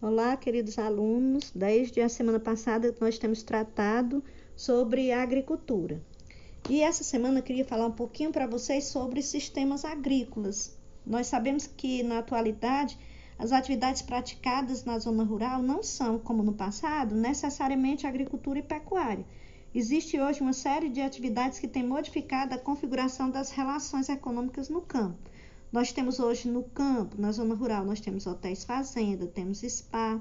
Olá, queridos alunos. Desde a semana passada nós temos tratado sobre agricultura. E essa semana eu queria falar um pouquinho para vocês sobre sistemas agrícolas. Nós sabemos que na atualidade as atividades praticadas na zona rural não são, como no passado, necessariamente agricultura e pecuária. Existe hoje uma série de atividades que têm modificado a configuração das relações econômicas no campo. Nós temos hoje no campo, na zona rural, nós temos hotéis fazenda, temos spa,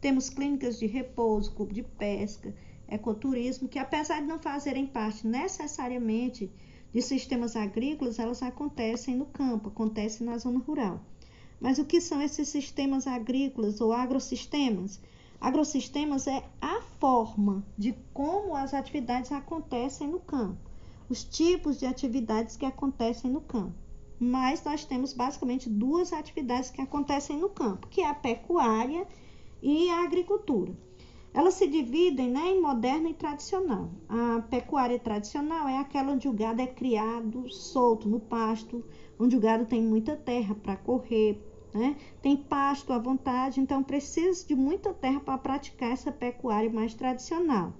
temos clínicas de repouso, clube de pesca, ecoturismo, que apesar de não fazerem parte necessariamente de sistemas agrícolas, elas acontecem no campo, acontecem na zona rural. Mas o que são esses sistemas agrícolas ou agrossistemas? Agrossistemas é a forma de como as atividades acontecem no campo, os tipos de atividades que acontecem no campo mas nós temos basicamente duas atividades que acontecem no campo, que é a pecuária e a agricultura. Elas se dividem né, em moderna e tradicional. A pecuária tradicional é aquela onde o gado é criado solto no pasto, onde o gado tem muita terra para correr, né? tem pasto à vontade, então precisa de muita terra para praticar essa pecuária mais tradicional.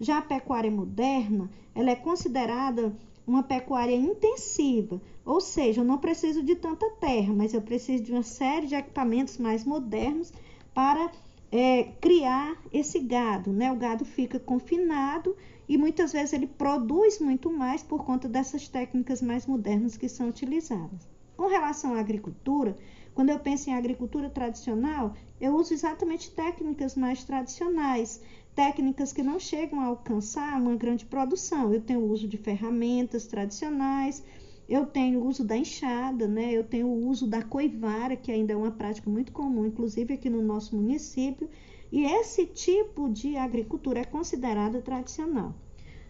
Já a pecuária moderna, ela é considerada uma pecuária intensiva, ou seja, eu não preciso de tanta terra, mas eu preciso de uma série de equipamentos mais modernos para é, criar esse gado. Né? O gado fica confinado e muitas vezes ele produz muito mais por conta dessas técnicas mais modernas que são utilizadas. Com relação à agricultura, quando eu penso em agricultura tradicional, eu uso exatamente técnicas mais tradicionais, técnicas que não chegam a alcançar uma grande produção. Eu tenho o uso de ferramentas tradicionais, eu tenho o uso da enxada, né? eu tenho o uso da coivara, que ainda é uma prática muito comum, inclusive aqui no nosso município, e esse tipo de agricultura é considerada tradicional.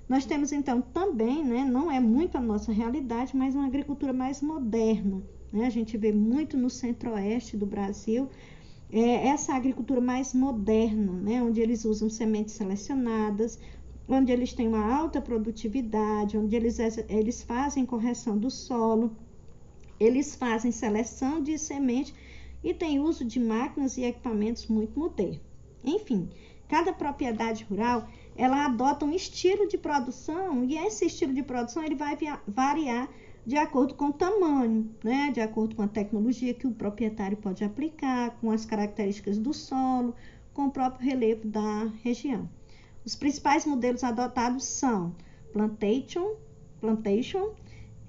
Nós temos então também, né, não é muito a nossa realidade, mas uma agricultura mais moderna. Né? A gente vê muito no centro-oeste do Brasil é, essa agricultura mais moderna, né, onde eles usam sementes selecionadas, onde eles têm uma alta produtividade, onde eles, eles fazem correção do solo, eles fazem seleção de semente e tem uso de máquinas e equipamentos muito modernos. Enfim, cada propriedade rural ela adota um estilo de produção e esse estilo de produção ele vai variar de acordo com o tamanho, né? de acordo com a tecnologia que o proprietário pode aplicar, com as características do solo, com o próprio relevo da região. Os principais modelos adotados são plantation, plantation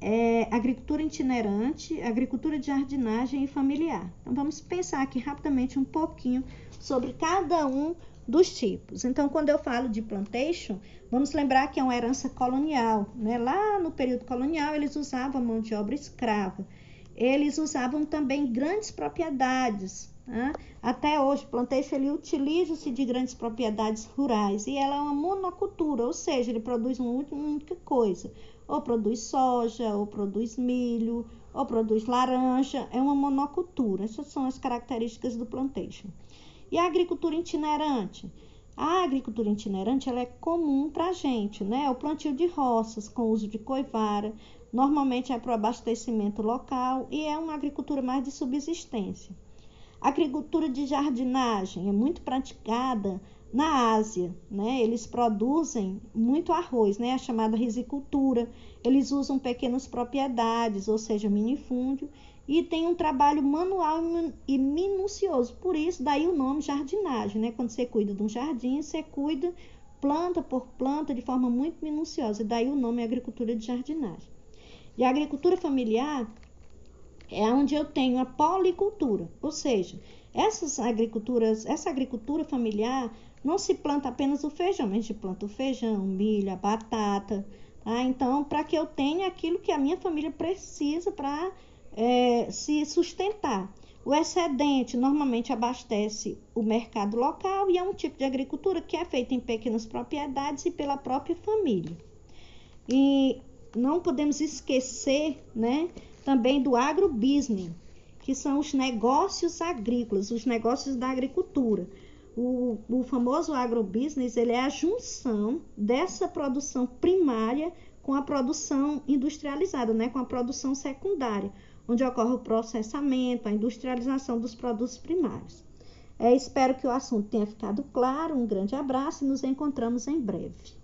é, agricultura itinerante, agricultura de jardinagem e familiar. Então vamos pensar aqui rapidamente um pouquinho sobre cada um dos tipos. Então, quando eu falo de plantation, vamos lembrar que é uma herança colonial. Né? Lá no período colonial, eles usavam mão de obra escrava. Eles usavam também grandes propriedades. Né? Até hoje, plantation ele utiliza-se de grandes propriedades rurais e ela é uma monocultura, ou seja, ele produz uma única coisa. Ou produz soja, ou produz milho, ou produz laranja. É uma monocultura. Essas são as características do plantation. E a agricultura itinerante? A agricultura itinerante ela é comum para a gente, né? O plantio de roças com uso de coivara, normalmente é para o abastecimento local e é uma agricultura mais de subsistência. A agricultura de jardinagem é muito praticada na Ásia, né? Eles produzem muito arroz, né? A chamada risicultura. Eles usam pequenas propriedades, ou seja, minifúndio, e tem um trabalho manual e minucioso. Por isso, daí o nome jardinagem, né? Quando você cuida de um jardim, você cuida planta por planta de forma muito minuciosa. Daí o nome é agricultura de jardinagem. E a agricultura familiar é onde eu tenho a policultura, ou seja, essas agriculturas, essa agricultura familiar não se planta apenas o feijão, a gente planta o feijão, milho, batata, tá? Então, para que eu tenha aquilo que a minha família precisa para é, se sustentar. O excedente normalmente abastece o mercado local e é um tipo de agricultura que é feita em pequenas propriedades e pela própria família. E não podemos esquecer né, também do agrobusiness, que são os negócios agrícolas, os negócios da agricultura. O, o famoso agrobusiness ele é a junção dessa produção primária com a produção industrializada, né, com a produção secundária onde ocorre o processamento, a industrialização dos produtos primários. É, espero que o assunto tenha ficado claro. Um grande abraço e nos encontramos em breve.